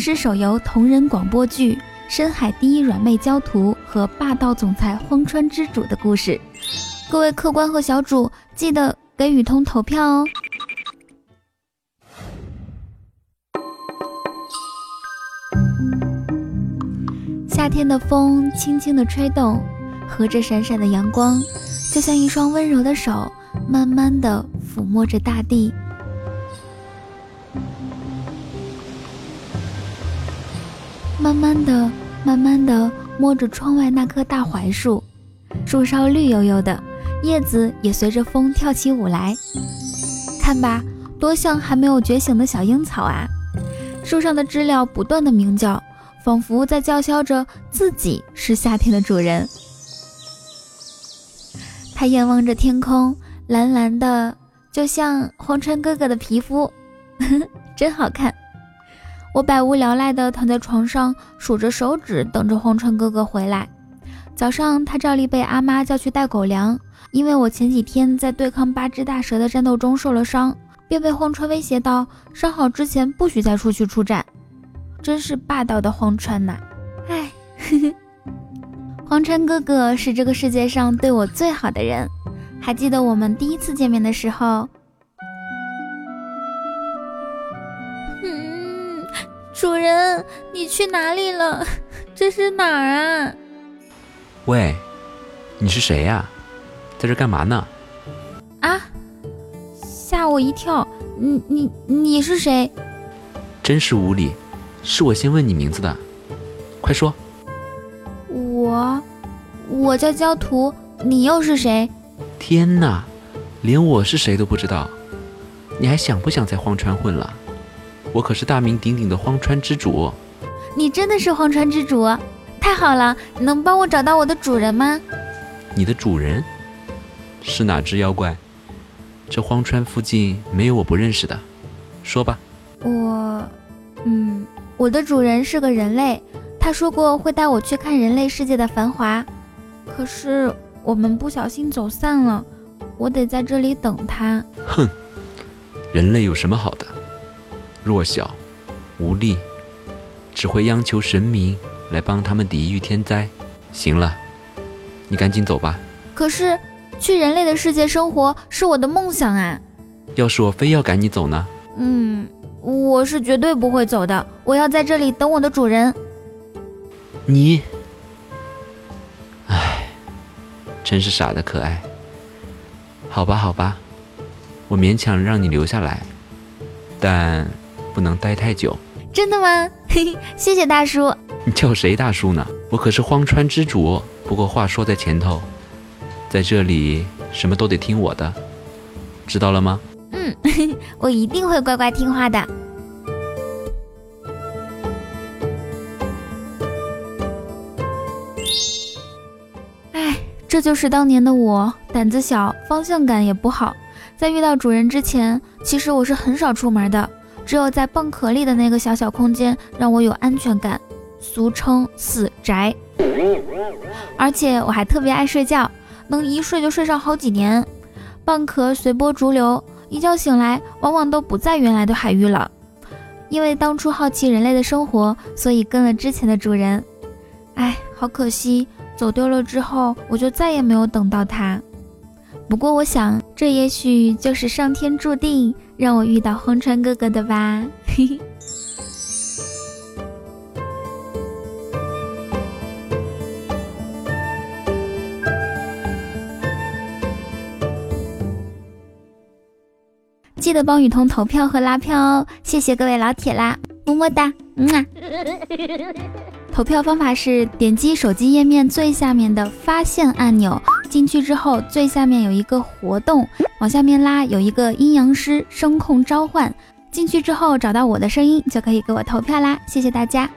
狮手游同人广播剧《深海第一软妹焦图》和霸道总裁荒川之主的故事。各位客官和小主，记得给雨桐投票哦。夏天的风轻轻的吹动，和着闪闪的阳光，就像一双温柔的手，慢慢的抚摸着大地。慢慢的，慢慢的摸着窗外那棵大槐树，树梢绿油油的，叶子也随着风跳起舞来。看吧，多像还没有觉醒的小樱草啊！树上的知了不断的鸣叫，仿佛在叫嚣着自己是夏天的主人。它眼望着天空，蓝蓝的，就像荒川哥哥的皮肤，真好看。我百无聊赖地躺在床上，数着手指，等着荒川哥哥回来。早上，他照例被阿妈叫去带狗粮，因为我前几天在对抗八只大蛇的战斗中受了伤，便被荒川威胁到伤好之前不许再出去出战。真是霸道的荒川呐！哎，荒川哥哥是这个世界上对我最好的人。还记得我们第一次见面的时候。主人，你去哪里了？这是哪儿啊？喂，你是谁呀？在这干嘛呢？啊！吓我一跳！你你你是谁？真是无礼！是我先问你名字的，快说。我我叫焦图，你又是谁？天哪，连我是谁都不知道，你还想不想在荒川混了？我可是大名鼎鼎的荒川之主，你真的是荒川之主，太好了！能帮我找到我的主人吗？你的主人是哪只妖怪？这荒川附近没有我不认识的，说吧。我，嗯，我的主人是个人类，他说过会带我去看人类世界的繁华，可是我们不小心走散了，我得在这里等他。哼，人类有什么好的？弱小、无力，只会央求神明来帮他们抵御天灾。行了，你赶紧走吧。可是，去人类的世界生活是我的梦想啊！要是我非要赶你走呢？嗯，我是绝对不会走的。我要在这里等我的主人。你，唉，真是傻的可爱。好吧，好吧，我勉强让你留下来，但。不能待太久，真的吗？嘿嘿，谢谢大叔。你叫谁大叔呢？我可是荒川之主。不过话说在前头，在这里什么都得听我的，知道了吗？嗯，我一定会乖乖听话的。哎，这就是当年的我，胆子小，方向感也不好。在遇到主人之前，其实我是很少出门的。只有在蚌壳里的那个小小空间让我有安全感，俗称死宅。而且我还特别爱睡觉，能一睡就睡上好几年。蚌壳随波逐流，一觉醒来往往都不在原来的海域了。因为当初好奇人类的生活，所以跟了之前的主人。哎，好可惜，走丢了之后我就再也没有等到它。不过我想，这也许就是上天注定。让我遇到荒川哥哥的吧。记得帮雨桐投票和拉票哦，谢谢各位老铁啦，么么哒，嗯啊。投票方法是点击手机页面最下面的发现按钮，进去之后最下面有一个活动，往下面拉有一个阴阳师声控召唤，进去之后找到我的声音就可以给我投票啦，谢谢大家。